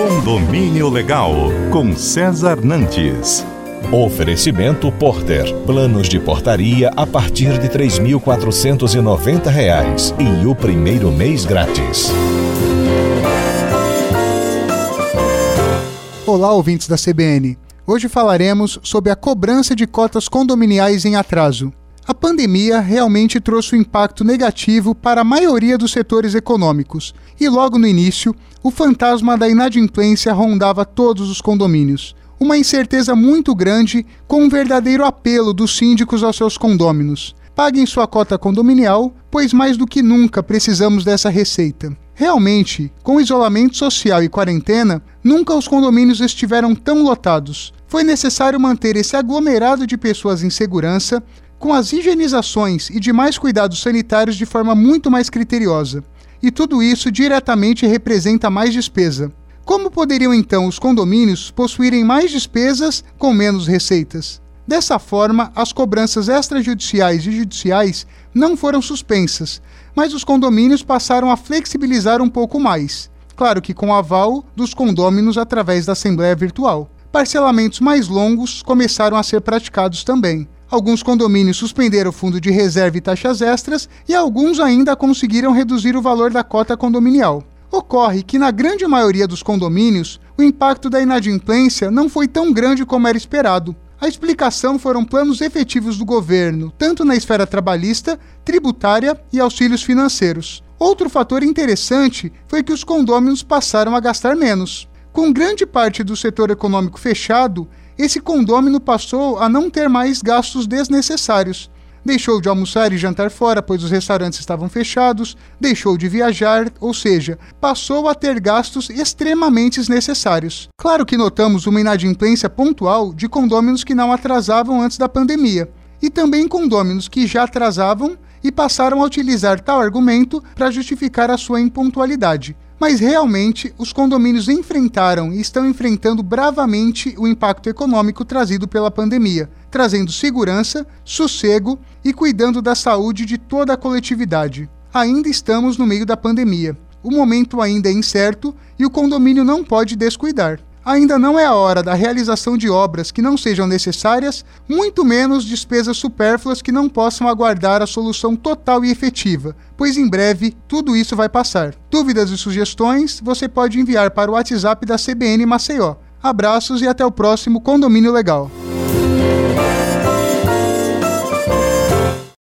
Condomínio Legal, com César Nantes. Oferecimento Porter. Planos de portaria a partir de R$ 3.490 e o primeiro mês grátis. Olá, ouvintes da CBN. Hoje falaremos sobre a cobrança de cotas condominiais em atraso. A pandemia realmente trouxe um impacto negativo para a maioria dos setores econômicos, e logo no início, o fantasma da inadimplência rondava todos os condomínios. Uma incerteza muito grande com um verdadeiro apelo dos síndicos aos seus condôminos. Paguem sua cota condominial, pois mais do que nunca precisamos dessa receita. Realmente, com isolamento social e quarentena, nunca os condomínios estiveram tão lotados. Foi necessário manter esse aglomerado de pessoas em segurança, com as higienizações e demais cuidados sanitários de forma muito mais criteriosa. E tudo isso diretamente representa mais despesa. Como poderiam então os condomínios possuírem mais despesas com menos receitas? Dessa forma, as cobranças extrajudiciais e judiciais não foram suspensas, mas os condomínios passaram a flexibilizar um pouco mais. Claro que com aval dos condôminos através da Assembleia Virtual. Parcelamentos mais longos começaram a ser praticados também. Alguns condomínios suspenderam o fundo de reserva e taxas extras e alguns ainda conseguiram reduzir o valor da cota condominial. Ocorre que, na grande maioria dos condomínios, o impacto da inadimplência não foi tão grande como era esperado. A explicação foram planos efetivos do governo, tanto na esfera trabalhista, tributária e auxílios financeiros. Outro fator interessante foi que os condôminos passaram a gastar menos. Com grande parte do setor econômico fechado, esse condômino passou a não ter mais gastos desnecessários. Deixou de almoçar e jantar fora, pois os restaurantes estavam fechados, deixou de viajar, ou seja, passou a ter gastos extremamente desnecessários. Claro que notamos uma inadimplência pontual de condôminos que não atrasavam antes da pandemia, e também condôminos que já atrasavam e passaram a utilizar tal argumento para justificar a sua impontualidade. Mas realmente, os condomínios enfrentaram e estão enfrentando bravamente o impacto econômico trazido pela pandemia, trazendo segurança, sossego e cuidando da saúde de toda a coletividade. Ainda estamos no meio da pandemia. O momento ainda é incerto e o condomínio não pode descuidar. Ainda não é a hora da realização de obras que não sejam necessárias, muito menos despesas supérfluas que não possam aguardar a solução total e efetiva, pois em breve tudo isso vai passar. Dúvidas e sugestões você pode enviar para o WhatsApp da CBN Maceió. Abraços e até o próximo Condomínio Legal.